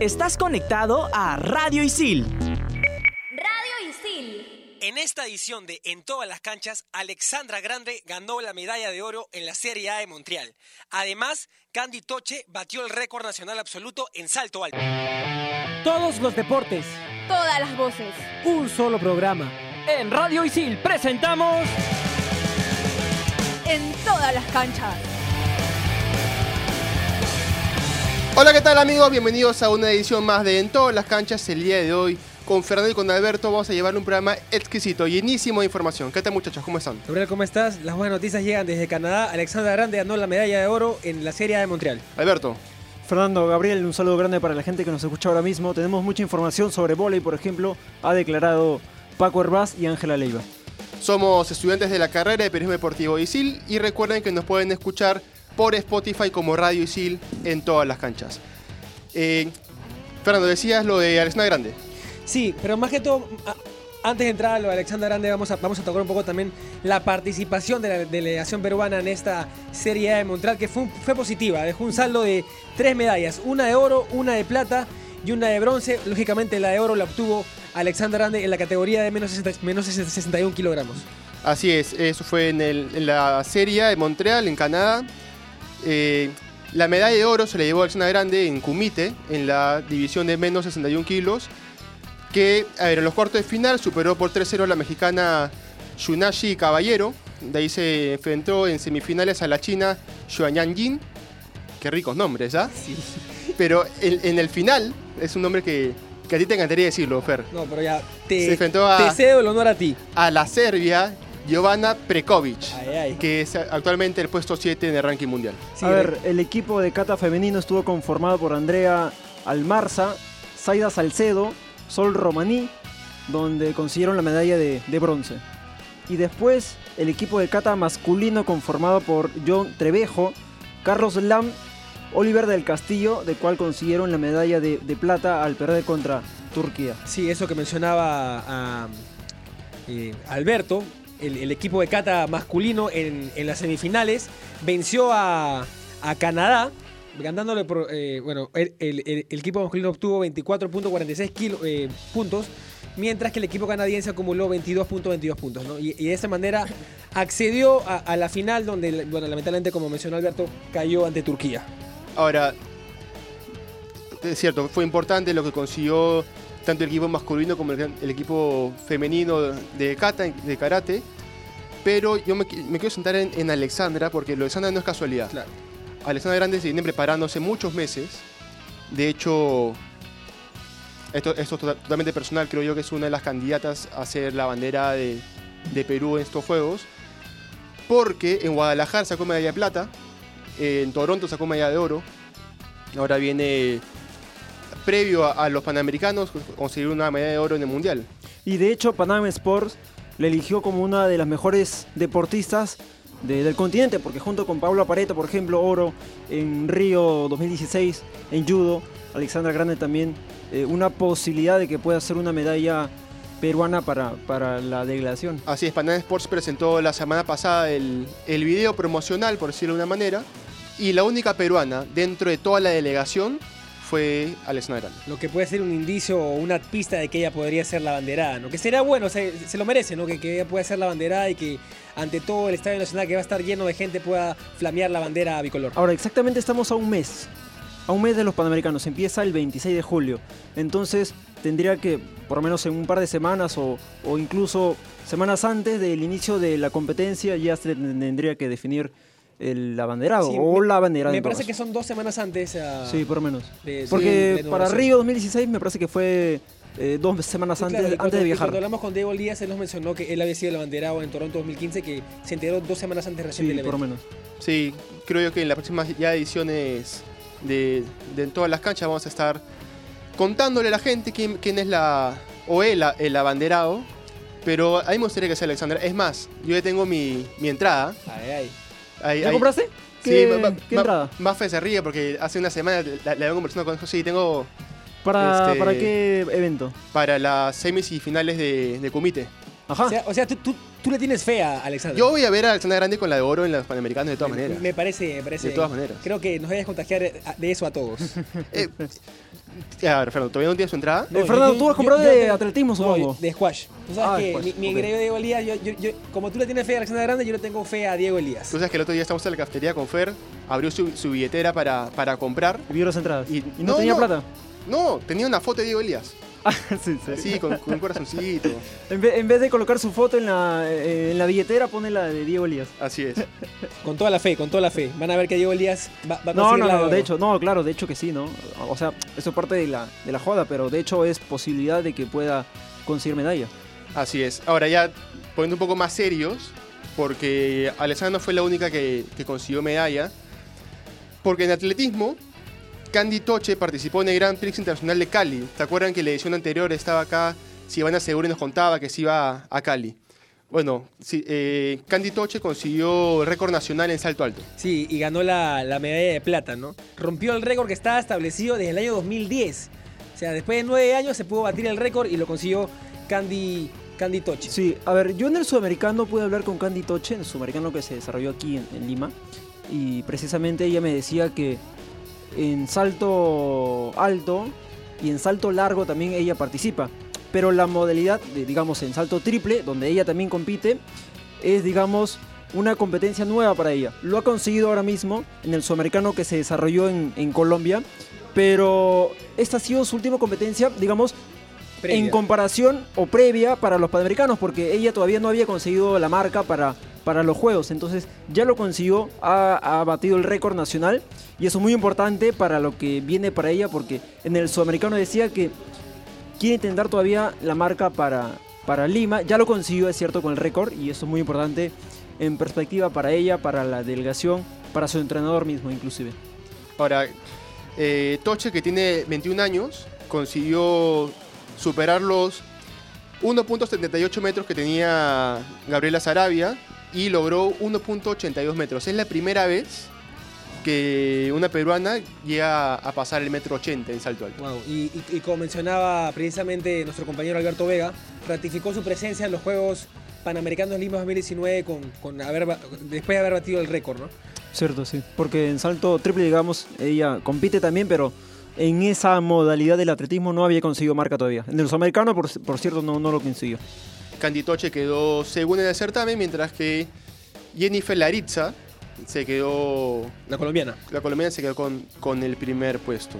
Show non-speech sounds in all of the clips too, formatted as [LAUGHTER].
Estás conectado a Radio Isil. Radio Isil. En esta edición de En todas las canchas, Alexandra Grande ganó la medalla de oro en la Serie A de Montreal. Además, Candy Toche batió el récord nacional absoluto en salto alto. Todos los deportes. Todas las voces. Un solo programa. En Radio Isil presentamos... En todas las canchas. Hola, ¿qué tal amigos? Bienvenidos a una edición más de En todas las canchas. El día de hoy, con Fernando y con Alberto, vamos a llevar un programa exquisito, llenísimo de información. ¿Qué tal muchachos? ¿Cómo están? Gabriel, ¿cómo estás? Las buenas noticias llegan desde Canadá. Alexandra Grande ganó la medalla de oro en la Serie A de Montreal. Alberto. Fernando, Gabriel, un saludo grande para la gente que nos escucha ahora mismo. Tenemos mucha información sobre volei, por ejemplo, ha declarado Paco Herbaz y Ángela Leiva. Somos estudiantes de la carrera de Periodismo Deportivo ISIL y recuerden que nos pueden escuchar por Spotify como Radio Isil en todas las canchas. Eh, Fernando, decías lo de Alexandra Grande. Sí, pero más que todo, antes de entrar a lo de Alexandra Grande, vamos a, vamos a tocar un poco también la participación de la delegación peruana en esta Serie A de Montreal, que fue, positiva. Dejó un saldo de tres medallas, una de oro, una de plata y una de bronce. Lógicamente, la de oro la obtuvo Alexandra Grande en la categoría de menos, 60 menos 61 kilogramos. Así es, eso fue en, el- en la Serie A de Montreal, en Canadá. Eh, la medalla de oro se le llevó a Alexandra Grande en Kumite, en la división de menos 61 kilos, que a ver, en los cuartos de final superó por 3-0 a la mexicana Shunashi Caballero. De ahí se enfrentó en semifinales a la china Xuanyan Jin. Qué ricos nombres, ¿ah? Sí. [LAUGHS] Pero en, en el final, es un nombre que, que a ti te encantaría decirlo, Fer. No, pero ya Se te, enfrentó a- te cedo el honor a ti. A la Serbia, Jovana Prekovic, Ay, ay. que es actualmente el puesto 7 en el ranking mundial. Sí, a ver, el equipo de kata femenino estuvo conformado por Andrea Almarza, Zaida Salcedo, Sol Romaní, donde consiguieron la medalla de, de bronce. Y después el equipo de kata masculino conformado por John Trevejo, Carlos Lam, Oliver del Castillo, de cual consiguieron la medalla de, de plata al perder contra Turquía. Sí, eso que mencionaba a, eh, Alberto, el, equipo de kata masculino en, las semifinales venció a, Canadá, ganándole por, eh, bueno, el, equipo masculino obtuvo 24.46 kilo- eh, puntos, mientras que el equipo canadiense acumuló 22.22 puntos, y de esa manera accedió a, a la final donde, bueno, lamentablemente, como mencionó Alberto, cayó ante Turquía. Ahora, es cierto, fue importante lo que consiguió tanto el equipo masculino como el, el equipo femenino de kata, de karate, pero yo me quiero sentar en, en Alexandra porque lo de Alexandra no es casualidad. Claro. Alexandra Grande se viene preparándose muchos meses. De hecho, esto, esto es tota- totalmente personal, creo yo que es una de las candidatas a ser la bandera de, de Perú en estos Juegos. Porque en Guadalajara sacó medalla de plata, en Toronto sacó medalla de oro. Ahora viene, previo a, a los Panamericanos, conseguir una medalla de oro en el Mundial. Y de hecho, Panam Sports le eligió como una de las mejores deportistas de- del continente, porque junto con Pablo Pareto, por ejemplo, oro en Río 2016 en judo, Alexandra Grande también, eh, una posibilidad de que pueda ser una medalla peruana para, para la delegación. Así es, Panam Sports presentó la semana pasada el, el video promocional, por decirlo de una manera, y la única peruana dentro de toda la delegación fue Grande. Lo que puede ser un indicio o una pista de que ella podría ser la banderada, ¿no? Que sería bueno, se, se lo merece, ¿no? Que, que ella pueda ser la banderada y que ante todo el Estadio Nacional que va a estar lleno de gente pueda flamear la bandera bicolor. Ahora, exactamente estamos a un mes. A un mes de los Panamericanos. Empieza el 26 de julio. Entonces, tendría que, por lo menos en un par de semanas o, o incluso semanas antes del inicio de la competencia, ya se tendría que definir el abanderado Sí, o me- la banderada. Me parece que son dos semanas antes. Sí, por lo menos. de- Porque de- de para. Río 2016 me parece que fue eh, dos semanas Sí, antes, claro, antes de viajar. Cuando hablamos con Diego Díaz, él nos mencionó que él había sido el abanderado en Toronto 2015, que se enteró dos semanas antes recién Sí, del por lo evento. menos. Sí, creo yo que en las próximas ya ediciones de, de en todas las canchas vamos a estar contándole a la gente quién, quién es la o el, el abanderado. Pero a mí me gustaría que sea Alexandra. Es más, yo ya tengo mi, mi entrada. Ay, ay. Ahí- ¿Ya ahí- compraste? Sí, ¿Qué, ma- ma- qué ma- entrada? Mafe se ríe porque hace una semana la, la vengo conversando con Sí, tengo ¿Para, este- ¿Para qué evento? para las semis y finales de, de Kumite. Ajá. O sea, o sea, tú, tú- tú le tienes fe a Alexandra. Yo voy a ver a Alexandra Grande con la de oro en los Panamericanos de todas me, maneras. me parece, me parece. De todas maneras. Creo que nos vayas a contagiar de eso a todos. [LAUGHS] Eh, a ver, Fernando, ¿todavía no tienes su entrada? Eh, Fernando, tú has comprado de atletismo, no, supongo. de squash. Tú sabes Ah, que squash, mi, mi engreído Diego Elías, yo, yo- yo- como tú le tienes fe a Alexandra Grande, yo le tengo fe a Diego Elías. Tú sabes que el otro día estamos en la cafetería con Fer, abrió su, su billetera para, para comprar. Y vio las entradas. Y- Y, no, no, tenía no. plata. No, tenía una foto de Diego Elías. [LAUGHS] Ah, sí, sí. Sí, con, con un corazoncito. En, vez, en vez de colocar su foto en la, eh, en la billetera, pone la de Diego Elías. Así es. [LAUGHS] Con toda la fe, con toda la fe. Van a ver que Diego Elías va, va a No, conseguir no, la no, de hecho, no, claro, de hecho que sí, ¿no? O sea, eso es parte de la, de la joda, pero de hecho es posibilidad de que pueda conseguir medalla. Así es. Ahora ya poniendo un poco más serios, porque Alessandra no fue la única que, que consiguió medalla. Porque en atletismo, Candy Toche participó en el Grand Prix Internacional de Cali. ¿Se acuerdan que la edición anterior estaba acá? Si Ivana Segura nos contaba que se iba a, a Cali. Bueno, sí, eh, Candy Toche consiguió récord nacional en salto alto. Sí, y ganó la, la medalla de plata, ¿no? Rompió el récord que estaba establecido desde el año 2010. O sea, después de nueve años se pudo batir el récord y lo consiguió Candy, Candy Toche. Sí, a ver, yo en el sudamericano pude hablar con Candy Toche, en el sudamericano que se desarrolló aquí en, en Lima, y precisamente ella me decía que en salto alto y en salto largo también ella participa, pero la modalidad, de, digamos, en salto triple, donde ella también compite, es, digamos, una competencia nueva para ella. Lo ha conseguido ahora mismo en el sudamericano que se desarrolló en, en Colombia, pero esta ha sido su última competencia, digamos, Previa. en comparación o previa para los panamericanos, porque ella todavía no había conseguido la marca para, para los juegos. Entonces ya lo consiguió, ha, ha batido el récord nacional y eso es muy importante para lo que viene para ella, porque en el sudamericano decía que quiere intentar todavía la marca para, para Lima. Ya lo consiguió, es cierto, con el récord y eso es muy importante en perspectiva para ella, para la delegación, para su entrenador mismo inclusive. Ahora, eh, Toche, que tiene 21 años, consiguió superar los 1.78 metros que tenía Gabriela Sarabia y logró 1.82 metros. Es la primera vez que una peruana llega a pasar el metro 80 en salto alto. Wow, y, y- y como mencionaba precisamente nuestro compañero Alberto Vega, ratificó su presencia en los Juegos Panamericanos Lima 2019 con, con haber, después de haber batido el récord, ¿no? Cierto, sí. Porque en salto triple, digamos, ella compite también, pero en esa modalidad del atletismo no había conseguido marca todavía. En el sudamericano, por, por cierto, no, no lo consiguió. Candy Toche quedó segunda en el certamen, mientras que Jennifer Laritza se quedó La colombiana. La colombiana se quedó con, con el primer puesto.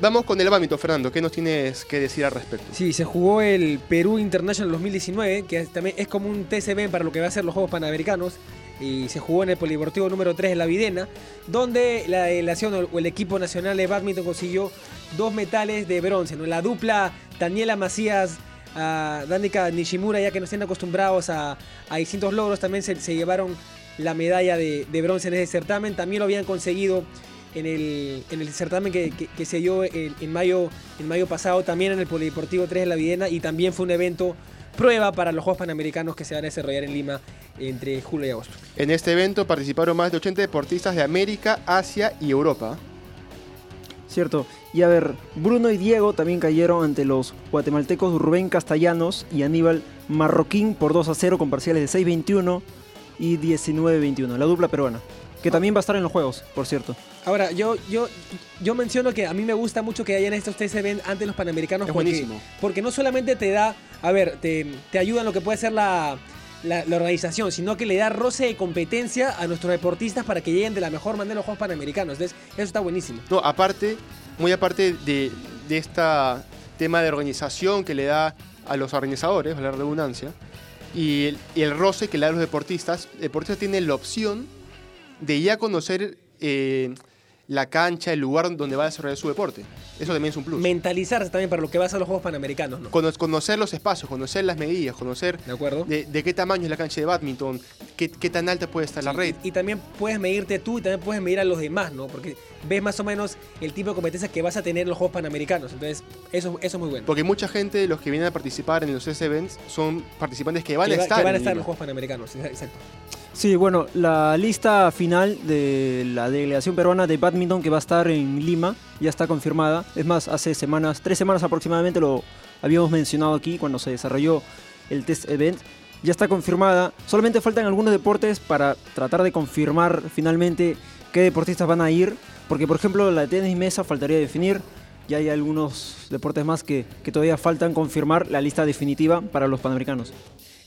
Vamos con el badminton, Fernando. ¿Qué nos tienes que decir al respecto? Sí, se jugó el Perú International 2019, que también es como un TCB para lo que va a ser los Juegos Panamericanos. Y se jugó en el Polideportivo número 3 de La Videna, donde la delegación o el equipo nacional de badminton consiguió dos metales de bronce. ¿no? La dupla Daniela Macías, a Danica Nishimura, ya que nos tienen acostumbrados a, a distintos logros, también se, se llevaron la medalla de, de bronce en ese certamen. También lo habían conseguido en el, en el certamen que, que- que se dio en, en mayo, en mayo pasado, también en el Polideportivo 3 de la Videna, y también fue un evento prueba para los Juegos Panamericanos que se van a desarrollar en Lima entre julio y agosto. En este evento participaron más de 80 deportistas de América, Asia y Europa. Cierto. Y a ver, Bruno y Diego también cayeron ante los guatemaltecos Rubén Castellanos y Aníbal Marroquín por 2 a 0 con parciales de 6-21 y 19-21. La dupla peruana. Que también va a estar en los juegos, por cierto. Ahora, yo, yo, yo menciono que a mí me gusta mucho que hayan estos TCB antes de los Panamericanos Es porque, buenísimo. porque no solamente te da, a ver, te, te ayuda en lo que puede ser la, la- la organización, sino que le da roce de competencia a nuestros deportistas para que lleguen de la mejor manera a los Juegos Panamericanos. Entonces, eso está buenísimo. No, aparte, muy aparte de, de este tema de organización que le da a los organizadores, a la redundancia, y el, roce que le da a los deportistas, el deportista tiene la opción de ya conocer eh, la cancha, el lugar donde va a desarrollar su deporte. Eso también es un plus. Mentalizarse también para lo que va a ser los Juegos Panamericanos, ¿no? Cono- conocer los espacios, conocer las medidas, conocer ¿De acuerdo? de, de qué tamaño es la cancha de badminton, qué, qué tan alta puede estar la red. Y, y también puedes medirte tú y también puedes medir a los demás, ¿no? Porque ves más o menos el tipo de competencias que vas a tener en los Juegos Panamericanos. Entonces, eso, eso es muy bueno. Porque mucha gente de los que vienen a participar en los S-Events son participantes que van que, a va- estar. que van a en estar en los Juegos Panamericanos. Exacto. Sí, bueno, la lista final de la delegación peruana de badminton que va a estar en Lima ya está confirmada. Es más, hace semanas, tres semanas aproximadamente lo habíamos mencionado aquí cuando se desarrolló el test event. ya está confirmada. Solamente faltan algunos deportes para tratar de confirmar finalmente qué deportistas van a ir. Porque, por ejemplo, la de tenis mesa faltaría definir. Y hay algunos deportes más que, que todavía faltan confirmar la lista definitiva para los panamericanos.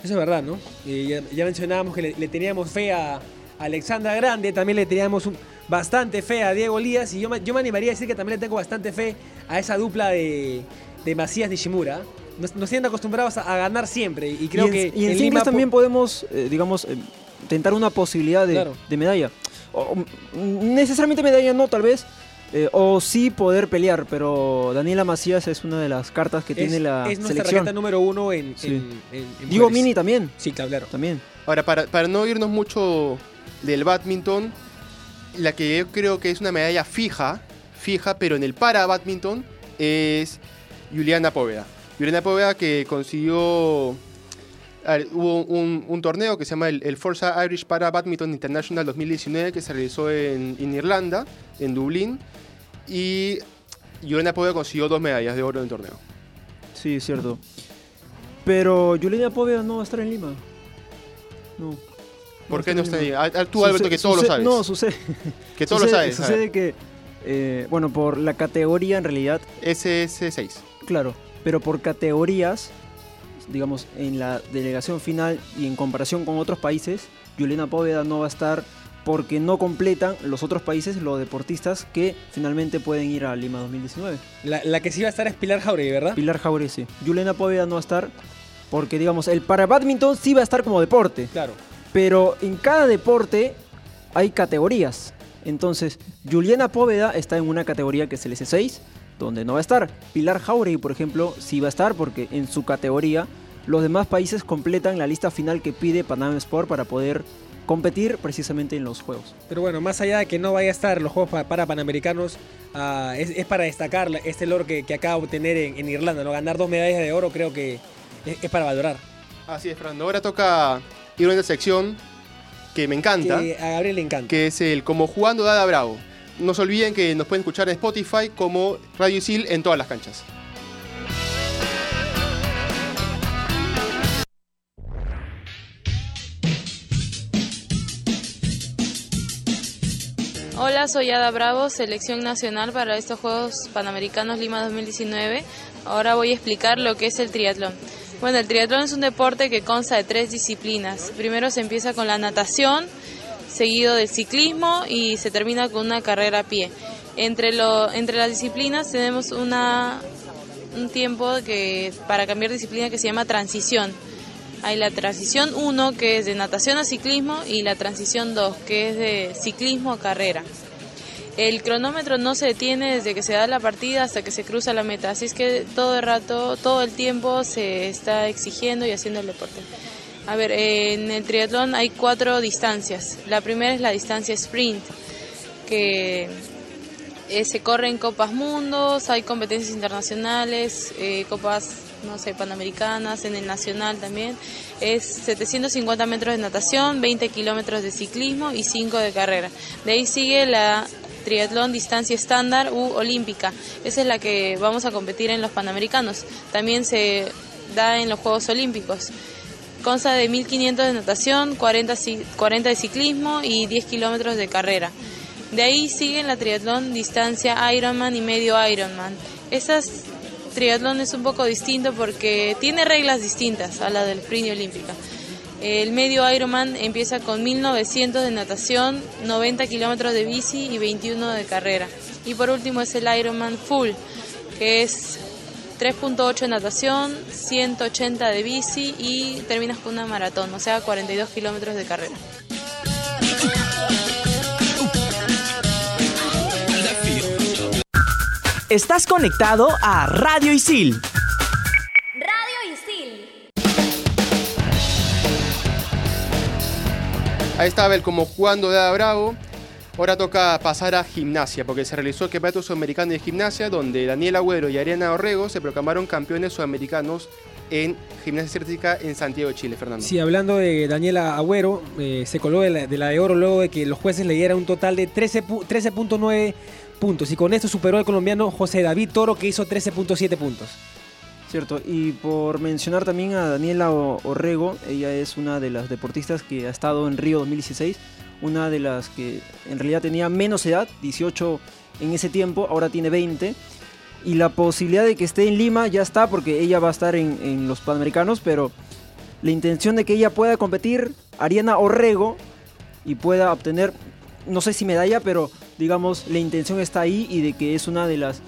Eso es verdad, ¿no? Eh, ya, ya mencionábamos que le, le teníamos fe a Alexandra Grande, también le teníamos un- bastante fe a Diego Lías y yo, me- yo me animaría a decir que también le tengo bastante fe a esa dupla de, de Macías Nishimura. Nos, nos tienen acostumbrados a, a ganar siempre y creo y en, que y en en Lima también podemos, eh, digamos, eh, tentar una posibilidad de, Claro. de medalla. O- mm, necesariamente medalla no, tal vez. Eh, o sí poder pelear, pero Daniela Macías es una de las cartas que es, tiene la es nuestra selección. raqueta número uno en, Sí. en- en- en Digo mujeres. Mini también, Sí, claro, también. Ahora, para, para no irnos mucho del badminton, la que yo creo que es una medalla fija, fija, pero en el para badminton, es Juliana Póveda. Juliana Póveda que consiguió... ver, hubo un, un torneo que se llama el, el Forza Irish Para Badminton International 2019 que se realizó en, en Irlanda, en Dublín, y Juliana Póveda consiguió dos medallas de oro en el torneo. Sí, es cierto. Pero Juliana Poveda no va a estar en Lima. No. ¿Por va qué no está en? Lima. Ah, Tú, Alberto, que todo lo sabes. No, sucede. [LAUGHS] que todo lo sucede- sabes. a ver. Sucede que, eh, bueno, por la categoría en realidad, SS6. claro, pero por categorías, digamos, en la delegación final y en comparación con otros países, Juliana Póveda no va a estar porque no completan los otros países los deportistas que finalmente pueden ir a Lima 2019. La, la que sí va a estar es Pilar Jauregui, ¿verdad? Pilar Jauregui, sí. Juliana Póveda no va a estar porque, digamos, el para badminton sí va a estar como deporte. Claro. Pero en cada deporte hay categorías. Entonces, Juliana Póveda está en una categoría que es el S6, donde no va a estar. Pilar Jauregui, por ejemplo, sí va a estar porque en su categoría los demás países completan la lista final que pide Panam Sport para poder competir precisamente en los juegos. Pero bueno, más allá de que no vaya a estar los Juegos pa- para Panamericanos, ah, es, es para destacar este logro que, que acaba de obtener en, en Irlanda, ¿no? Ganar dos medallas de oro creo que es, es para valorar. Así es, Fernando. Ahora toca ir a una sección que me encanta, Que a Gabriel le encanta. que es el Como Jugando Dada Bravo. No se olviden que nos pueden escuchar en Spotify como Radio Isil en todas las canchas. Hola, soy Ada Bravo, selección nacional para estos Juegos Panamericanos Lima 2019. Ahora voy a explicar lo que es el triatlón. Bueno, el triatlón es un deporte que consta de tres disciplinas. Primero se empieza con la natación, seguido del ciclismo y se termina con una carrera a pie. Entre, lo, entre las disciplinas tenemos una, un tiempo que, para cambiar disciplina que se llama transición. Hay la transición 1 que es de natación a ciclismo y la transición 2 que es de ciclismo a carrera. El cronómetro no se detiene desde que se da la partida hasta que se cruza la meta, así es que todo el rato, todo el tiempo se está exigiendo y haciendo el deporte. A ver, en el triatlón hay cuatro distancias. La primera es la distancia sprint, que eh, se corre en Copas Mundos, hay competencias internacionales, eh, Copas, no sé, panamericanas, en el nacional también. Es 750 metros de natación, 20 kilómetros de ciclismo y 5 de carrera. De ahí sigue la triatlón distancia estándar u olímpica. Esa es la que vamos a competir en los panamericanos. También se da en los Juegos Olímpicos. Consta de 1500 de natación, 40, ci- 40 de ciclismo y 10 kilómetros de carrera. De ahí siguen la triatlón distancia Ironman y medio Ironman. Estas triatlón es un poco distinto porque tiene reglas distintas a la del sprint olímpica. El medio Ironman empieza con 1900 de natación, 90 kilómetros de bici y 21 de carrera. Y por último es el Ironman Full, que es 3.8 de natación, 180 de bici y terminas con una maratón, o sea, 42 kilómetros de carrera. Estás conectado a Radio Isil. Radio Isil. Ahí estaba el como jugando de Ada Bravo. Ahora toca pasar a gimnasia, porque se realizó el Campeonato Sudamericano de Gimnasia, donde Daniel Agüero y Ariana Orrego se proclamaron campeones sudamericanos en gimnasia estética en Santiago de Chile, Fernando. Sí, hablando de Daniela Agüero, eh, se coló de la, de oro luego de que los jueces le dieran un total de 13 pu- 13.9 puntos. Y con esto superó al colombiano José David Toro, que hizo 13.7 puntos. Cierto, y por mencionar también a Daniela Orrego, ella es una de las deportistas que ha estado en Río 2016, una de las que en realidad tenía menos edad, 18 en ese tiempo, ahora tiene 20, y la posibilidad de que esté en Lima ya está porque ella va a estar en, en los Panamericanos, pero la intención de que ella pueda competir, Ariana Orrego, y pueda obtener, no sé si medalla, pero digamos, la intención está ahí y de que es una de las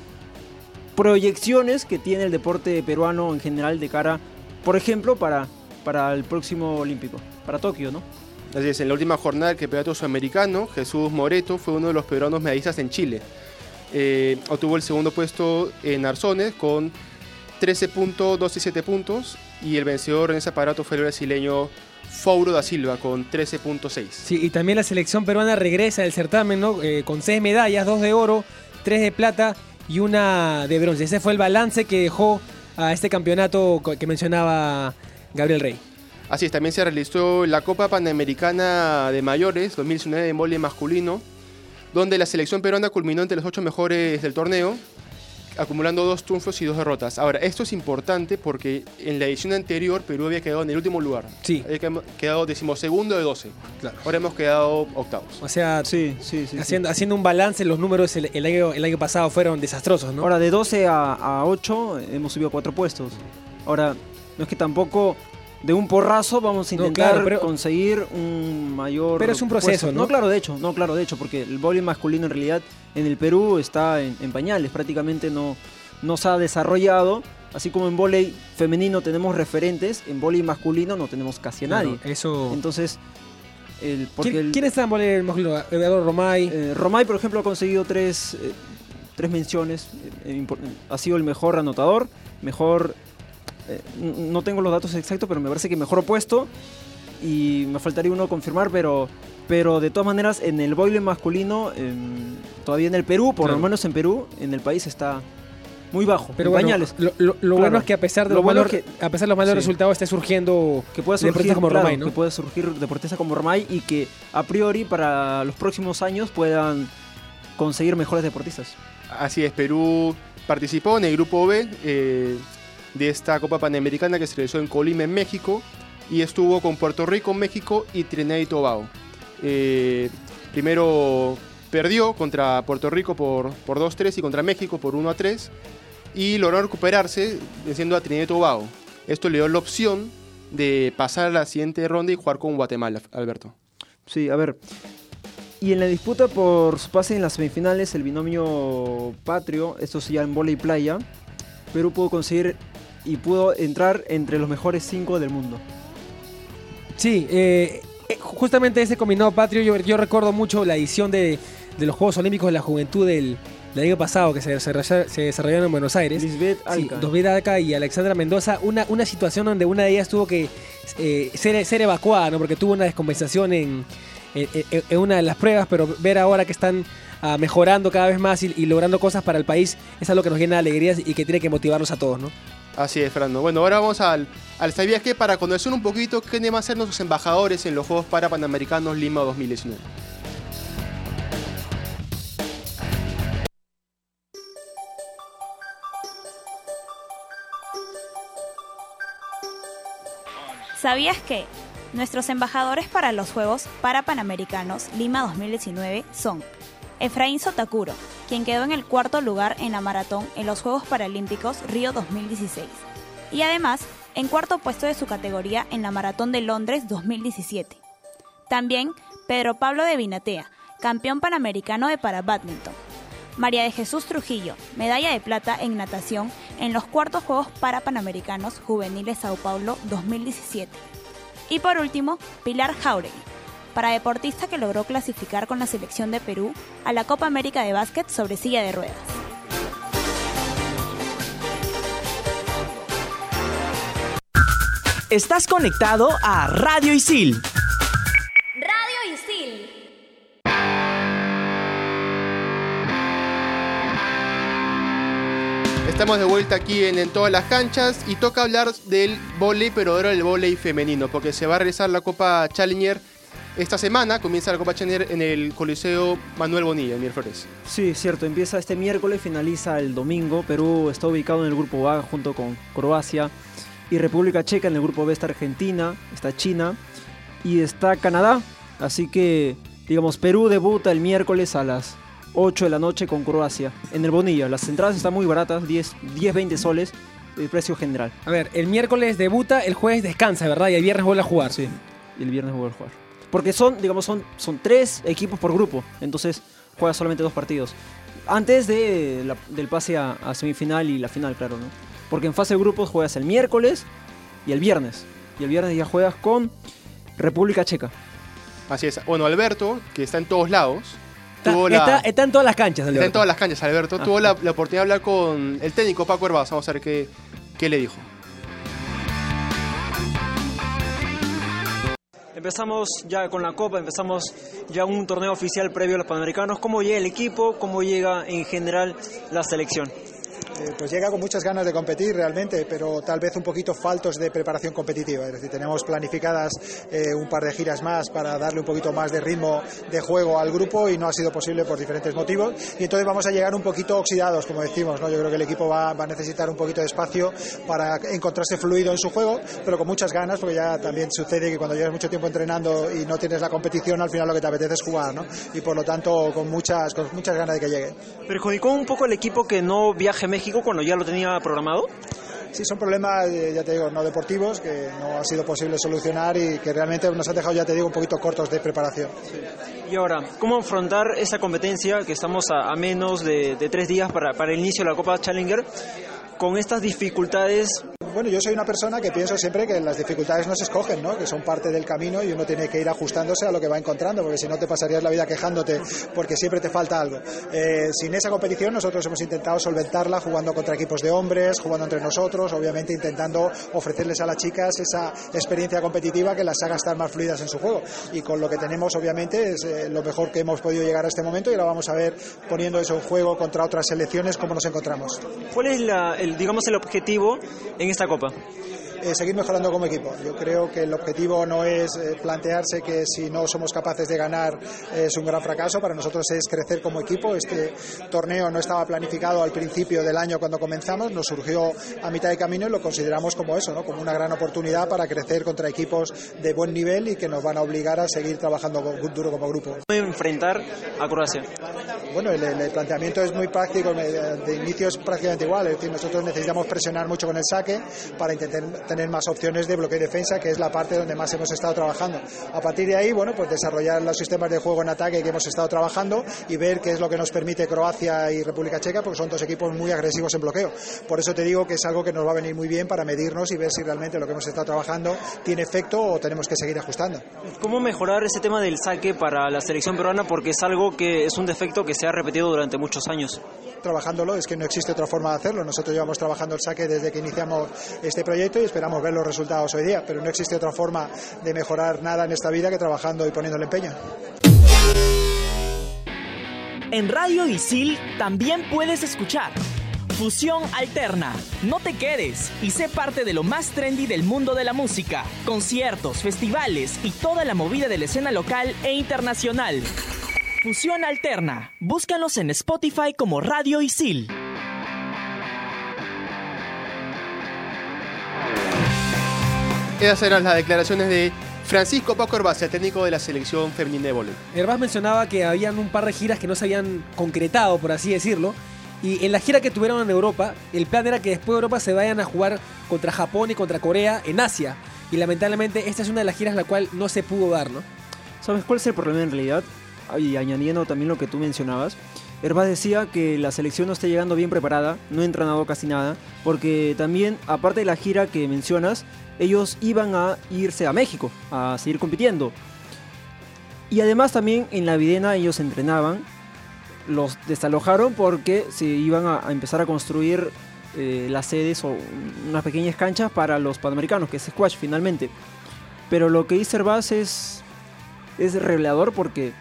proyecciones que tiene el deporte peruano en general de cara, por ejemplo, para, para el próximo olímpico, para Tokio, ¿no? Así es, en la última jornada del campeonato sudamericano, Jesús Moreto fue uno de los peruanos medallistas en Chile. Eh, obtuvo el segundo puesto en Arzones con 13.267 puntos y el vencedor en ese aparato fue el brasileño Fauro da Silva con 13.6. Sí, y también la selección peruana regresa del certamen, ¿no? Eh, con seis medallas, dos de oro, tres de plata y una de bronce. Ese fue el balance que dejó a este campeonato que mencionaba Gabriel Rey. Así es, también se realizó la Copa Panamericana de Mayores 2019 en vóley masculino, donde la selección peruana culminó entre los ocho mejores del torneo, acumulando dos triunfos y dos derrotas. Ahora, esto es importante porque en la edición anterior Perú había quedado en el último lugar. Sí. Había quedado- decimosegundo de 12. Claro. Ahora hemos quedado octavos. O sea, Sí, sí, sí. haciendo, haciendo un balance, los números el, el año, el año pasado fueron desastrosos, ¿no? Ahora, de 12 a, a 8 hemos subido 4 puestos. Ahora, no es que tampoco de un porrazo vamos a No, intentar claro, pero- conseguir un mayor. Pero es un proceso. ¿no? No, claro, de hecho, no, claro, de hecho, porque el voleibol masculino en realidad en el Perú está en, en pañales, prácticamente no, no se ha desarrollado. Así como en voleibol femenino tenemos referentes, en voleibol masculino no tenemos casi a nadie. Claro, eso. Entonces, el, porque ¿Quién, el- quién está en voleibol masculino? Eduardo Romay. eh, Romay, por ejemplo, ha conseguido tres, eh, tres menciones. eh, ha sido el mejor anotador, mejor... eh, no tengo los datos exactos, pero me parece que mejor opuesto. Y me faltaría uno confirmar, pero, pero de todas maneras, en el boile masculino, em, todavía en el Perú, por Claro. lo menos en Perú, en el país está muy bajo. Pero en bueno, pañales. lo, lo- lo Claro. bueno es que a pesar de Lo los bueno malos, a pesar de los malos sí. resultados esté surgiendo que pueda surgir deportistas como claro, Romay, ¿no? que pueda surgir deportistas como Romay y que a priori para los próximos años puedan conseguir mejores deportistas. Así es, Perú participó en el grupo B eh, de esta Copa Panamericana que se realizó en Colima, en México, y estuvo con Puerto Rico, México y Trinidad y Tobago. Eh, primero perdió contra Puerto Rico por, por 2-3 y contra México por 1-3, y logró recuperarse venciendo a Trinidad y Tobago. Esto le dio la opción de pasar a la siguiente ronda y jugar con Guatemala, Alberto. Sí, a ver. Y en la disputa por su pase en las semifinales, el binomio patrio, esto ya en bola y playa, Perú pudo conseguir y pudo entrar entre los mejores cinco del mundo. Sí, eh, justamente ese combinado patrio, yo, yo recuerdo mucho la edición de, de los Juegos Olímpicos de la Juventud del, del año pasado que se, desarrolla- se desarrollaron en Buenos Aires. Lisbeth Sí, Alca. David Alca y Alexandra Mendoza, una, una situación donde una de ellas tuvo que eh, ser, ser evacuada, ¿no? porque tuvo una descompensación en, en- en- en una de las pruebas, pero ver ahora que están ah, mejorando cada vez más y, y logrando cosas para el país es algo que nos llena de alegrías y que tiene que motivarnos a todos. ¿no? Así es, Fernando. Bueno, ahora vamos al, al ¿Sabías qué? Para conocer un poquito qué van a ser nuestros embajadores en los Juegos Parapanamericanos Lima 2019. ¿Sabías que nuestros embajadores para los Juegos Parapanamericanos Lima 2019 son Efraín Sotakuro, quien quedó en el cuarto lugar en la maratón en los Juegos Paralímpicos Río 2016, y además en cuarto puesto de su categoría en la maratón de Londres 2017. También Pedro Pablo de Vinatea, campeón panamericano de para badminton. María de Jesús Trujillo, medalla de plata en natación en los cuartos Juegos Parapanamericanos Juveniles Sao Paulo 2017. Y por último, Pilar Jauregui, para deportista que logró clasificar con la selección de Perú a la Copa América de Básquet sobre silla de ruedas. Estás conectado a Radio Isil. Radio Isil. Estamos de vuelta aquí en, en todas las canchas y toca hablar del volei, pero ahora del volei femenino, porque se va a realizar la Copa Challenger esta semana comienza la Copa Challenger en el Coliseo Manuel Bonilla, en Miraflores. Sí, cierto, empieza este miércoles, finaliza el domingo. Perú está ubicado en el grupo A junto con Croacia y República Checa en el grupo B está Argentina, está China y está Canadá. Así que, digamos, Perú debuta el miércoles a las 8 de la noche con Croacia en el Bonilla. Las entradas están muy baratas, 10, 10 20 soles el precio general. A ver, el miércoles debuta, el jueves descansa, ¿verdad? Y el viernes vuelve a jugar. Sí, y el viernes vuelve a jugar. Porque son, digamos, son, son tres equipos por grupo, entonces juega solamente dos partidos. Antes de la- del pase a, a semifinal y la final, claro, ¿no? Porque en fase de grupos juegas el miércoles y el viernes. Y el viernes ya juegas con República Checa. Así es. Bueno, Alberto, que está en todos lados, Está, tuvo la- está- está en todas las canchas, está Alberto. en todas las canchas, Alberto. Ah. Tuvo la, la oportunidad de hablar con el técnico Paco Herbaz. Vamos a ver qué, qué le dijo. Empezamos ya con la Copa, empezamos ya un torneo oficial previo a los Panamericanos. ¿Cómo llega el equipo? ¿Cómo llega en general la selección? Eh, pues llega con muchas ganas de competir realmente, pero tal vez un poquito faltos de preparación competitiva. Es decir, tenemos planificadas eh, un par de giras más para darle un poquito más de ritmo de juego al grupo y no ha sido posible por diferentes motivos. Y entonces vamos a llegar un poquito oxidados, como decimos. ¿no? Yo creo que el equipo va, va a necesitar un poquito de espacio para encontrarse fluido en su juego, pero con muchas ganas, porque ya también sucede que cuando llevas mucho tiempo entrenando y no tienes la competición, al final lo que te apetece es jugar. ¿no? Y por lo tanto, con muchas, con muchas ganas de que llegue. ¿Perjudicó un poco el equipo que no viaje a México cuando ya lo tenía programado? Sí, son problemas, eh, ya te digo, no deportivos, que no ha sido posible solucionar y que realmente nos han dejado, ya te digo, un poquito cortos de preparación. Y ahora, ¿cómo afrontar esa competencia que estamos a, a menos de, de tres días para, para el inicio de la Copa Challenger con estas dificultades? Bueno, yo soy una persona que pienso siempre que las dificultades no se escogen, ¿no? que son parte del camino y uno tiene que ir ajustándose a lo que va encontrando, porque si no te pasarías la vida quejándote porque siempre te falta algo. Eh, sin esa competición nosotros hemos intentado solventarla jugando contra equipos de hombres, jugando entre nosotros, obviamente intentando ofrecerles a las chicas esa experiencia competitiva que las haga estar más fluidas en su juego. Y con lo que tenemos, obviamente, es eh, lo mejor que hemos podido llegar a este momento y ahora vamos a ver poniendo eso en juego contra otras selecciones cómo nos encontramos. ¿Cuál es el, digamos, el objetivo en esta Copa? Eh, seguir mejorando como equipo. Yo creo que el objetivo no es eh, plantearse que si no somos capaces de ganar eh, es un gran fracaso. Para nosotros es crecer como equipo. Este torneo no estaba planificado al principio del año cuando comenzamos, nos surgió a mitad de camino y lo consideramos como eso, ¿no? como una gran oportunidad para crecer contra equipos de buen nivel y que nos van a obligar a seguir trabajando duro como grupo. Enfrentar a Croacia. Bueno, el, el planteamiento es muy práctico, de inicio es prácticamente igual, es decir, nosotros necesitamos presionar mucho con el saque para intentar tener más opciones de bloqueo y defensa, que es la parte donde más hemos estado trabajando. A partir de ahí, bueno, pues desarrollar los sistemas de juego en ataque que hemos estado trabajando y ver qué es lo que nos permite Croacia y República Checa, porque son dos equipos muy agresivos en bloqueo. Por eso te digo que es algo que nos va a venir muy bien para medirnos y ver si realmente lo que hemos estado trabajando tiene efecto o tenemos que seguir ajustando. ¿Cómo mejorar ese tema del saque para la selección peruana? Porque es algo que es un defecto que se ha repetido durante muchos años. trabajándolo, es que no existe otra forma de hacerlo. Nosotros llevamos trabajando el saque desde que iniciamos este proyecto y esperamos ver los resultados hoy día, pero no existe otra forma de mejorar nada en esta vida que trabajando y poniendo el empeño. En Radio Isil también puedes escuchar Fusión Alterna. No te quedes y sé parte de lo más trendy del mundo de la música, conciertos, festivales y toda la movida de la escena local e internacional. Fusión Alterna. Búscanos en Spotify como Radio Isil. Esas eran las declaraciones de Francisco Paco Herbácea, técnico de la selección femenina de voleibol. Herbaz mencionaba que habían un par de giras que no se habían concretado, por así decirlo. Y en la gira que tuvieron en Europa, el plan era que después de Europa se vayan a jugar contra Japón y contra Corea en Asia. Y lamentablemente esta es una de las giras la cual no se pudo dar, ¿no? ¿Sabes cuál es el problema en realidad? Y añadiendo también lo que tú mencionabas, Herbaz decía que la selección no está llegando bien preparada, no ha entrenado casi nada, porque también, aparte de la gira que mencionas, ellos iban a irse a México a seguir compitiendo. Y además también en la Videna ellos entrenaban, los desalojaron porque se iban a, empezar a construir eh, las sedes o unas pequeñas canchas para los panamericanos, que es squash finalmente. Pero lo que dice Herbaz es, es revelador porque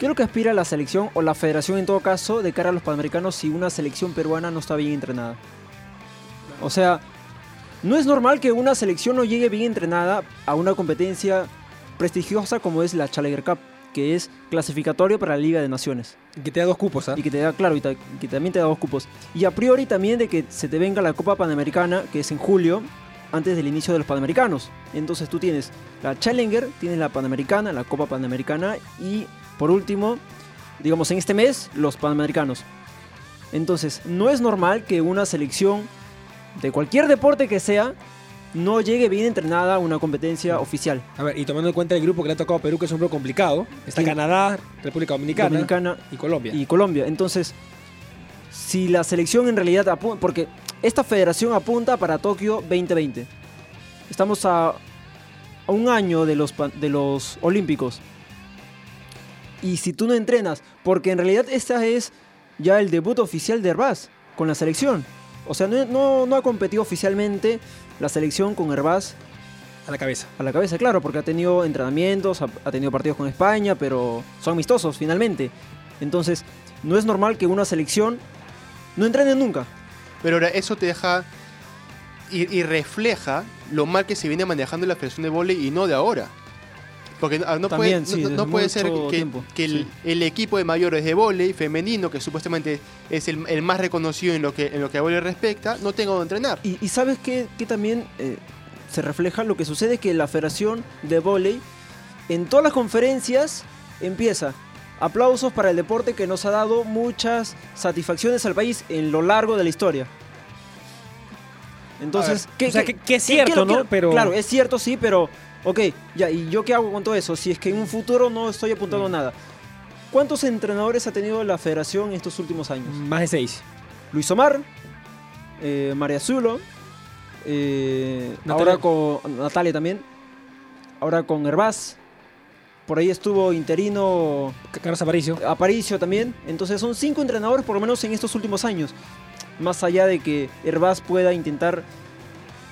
¿qué es lo que aspira la selección o la federación en todo caso de cara a los panamericanos si una selección peruana no está bien entrenada? O sea, no es normal que una selección no llegue bien entrenada a una competencia prestigiosa como es la Challenger Cup, que es clasificatorio para la Liga de Naciones. Que te da dos cupos, ¿ah? Y que te da, claro, y que también te da dos cupos. Y a priori también de que se te venga la Copa Panamericana, que es en julio, antes del inicio de los Panamericanos. Entonces tú tienes la Challenger, tienes la Panamericana, la Copa Panamericana y por último, digamos en este mes, los Panamericanos. Entonces, no es normal que una selección de cualquier deporte que sea no llegue bien entrenada a una competencia oficial. A ver, y tomando en cuenta el grupo que le ha tocado a Perú, que es un grupo complicado, está Sí. Canadá, República Dominicana, Dominicana y Colombia. y Colombia. Entonces, si la selección en realidad apunta, porque esta federación apunta para Tokio 2020. Estamos a, a un año de los, de los Olímpicos. Y si tú no entrenas, porque en realidad esta es ya el debut oficial de Herbaz con la selección. O sea, no, no, no ha competido oficialmente la selección con Herbaz a la cabeza. a la cabeza, claro, porque ha tenido entrenamientos, ha, ha tenido partidos con España, pero son amistosos finalmente. Entonces, no es normal que una selección no entrene nunca. Pero ahora eso te deja y, y refleja lo mal que se viene manejando la Federación de Volei y no de ahora. Porque ah, no También, puede, sí, no- puede ser que, el, sí. el equipo de mayores de volei femenino, que supuestamente es el, el más reconocido en lo que, en lo que a volei respecta, no tenga donde entrenar. Y, y sabes que, también eh, se refleja lo que sucede que la Federación de Voley en todas las conferencias empieza aplausos para el deporte que nos ha dado muchas satisfacciones al país en lo largo de la historia. Entonces, o sea, que es cierto, ¿no? Pero- Claro, es cierto, sí, pero ok, ya, ¿y yo qué hago con todo eso? Si es que en un futuro no estoy apuntando Mm. nada. ¿Cuántos entrenadores ha tenido la federación en estos últimos años? Más de seis. Luis Omar, eh, María Zulo, eh, ahora con Natalia también, ahora con Herbaz, por ahí estuvo interino Carlos Aparicio. Aparicio también, entonces son cinco entrenadores por lo menos en estos últimos años, más allá de que Herbaz pueda intentar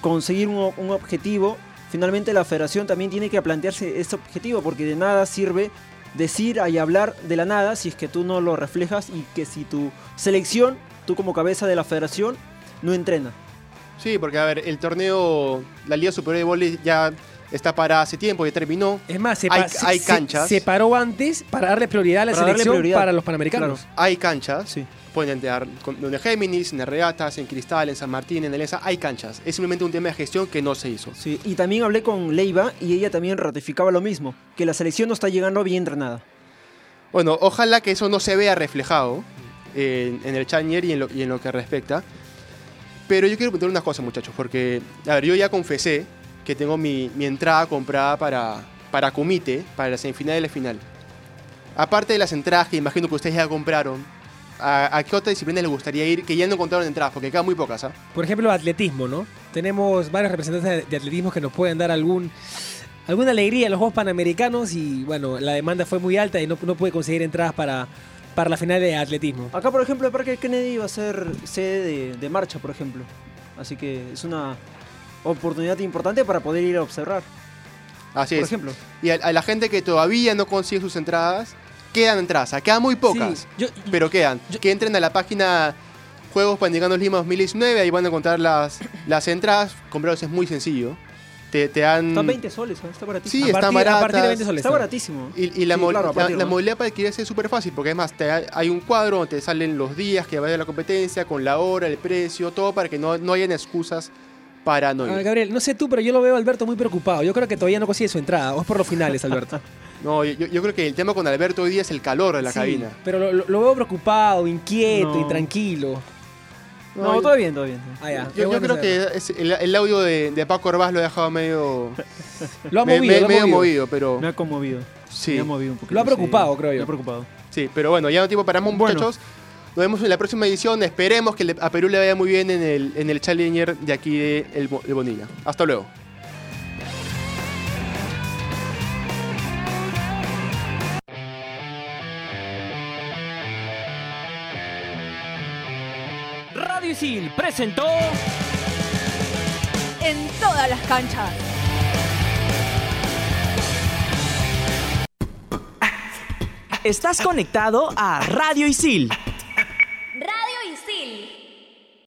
conseguir un, un objetivo, finalmente la federación también tiene que plantearse ese objetivo, porque de nada sirve decir y hablar de la nada si es que tú no lo reflejas y que si tu selección, tú como cabeza de la federación, no entrena. Sí, porque a ver, el torneo, la Liga Superior de Volei ya está para hace tiempo, ya terminó. Es más, se, Hay- hay se- canchas. se paró antes para darle prioridad a la Para selección prioridad. para los panamericanos. Hay canchas, Sí. pueden con- donde Géminis, en Regatas, en Cristal, en San Martín, en Elesa, hay canchas. Es simplemente un tema de gestión que no se hizo. Sí, y también hablé con Leiva y ella también ratificaba lo mismo, que la selección no está llegando bien entrenada. Bueno, ojalá que eso no se vea reflejado en, en el Challenger y en, lo, y en lo que respecta. Pero yo quiero preguntar unas cosas, muchachos, porque, a ver, yo ya confesé que tengo mi, mi entrada comprada para, para Kumite, para la semifinal y la final. Aparte de las entradas que imagino que ustedes ya compraron, ¿a, a qué otra disciplina les gustaría ir que ya no encontraron entradas? Porque quedan muy pocas, ¿ah? Por ejemplo, atletismo, ¿no? Tenemos varios representantes de, atletismo que nos pueden dar algún alguna alegría en los Juegos Panamericanos y bueno, la demanda fue muy alta y no, no pude conseguir entradas para, para la final de atletismo. Acá, por ejemplo, el Parque Kennedy va a ser sede de, de marcha, por ejemplo. Así que es una oportunidad importante para poder ir a observar, Así por es. ejemplo. Y a, a la gente que todavía no consigue sus entradas, quedan entradas, quedan muy pocas. Sí, yo- pero quedan. Yo- que entren a la página Juegos Panamericanos Lima 2019, ahí van a encontrar las, las entradas. Comprarlos es muy sencillo. Te, te dan... Están 20 soles, está baratísimo. Sí, a, están partir, a partir de baratas. 20 soles. Está baratísimo. Y, y la, Sí, mo- claro, a la- partir, la ¿no? modalidad para adquirirse es súper fácil, porque además te, hay un cuadro donde te salen los días que va a la competencia, con la hora, el precio, todo para que no, no hayan excusas para no A ver. Gabriel, no sé tú, pero yo lo veo a Alberto muy preocupado. Yo creo que todavía no consigue su entrada. O es por los finales, Alberto. [LAUGHS] No, yo, yo creo que el tema con Alberto hoy día es el calor de la Sí, cabina. Pero lo, veo preocupado, inquieto No. y tranquilo. No, yo- todo bien, todo bien. Ah, ya. Yo, creo que es- el, el audio de, de Paco Herbaz lo ha dejado medio, [LAUGHS] Lo ha me- movido, me- lo ha medio movido. movido, pero Me ha conmovido. sí. Me ha movido un poquito. Lo ha preocupado, sí. creo yo. Me ha preocupado. Sí, pero bueno, ya no tiempo para más, Bueno. muchachos. Nos vemos en la próxima edición. Esperemos que a Perú le vaya muy bien en el, en el Challenger de aquí de, el, de Bonilla. Hasta luego. Radio Isil presentó En todas las canchas. Estás conectado a Radio Isil Three,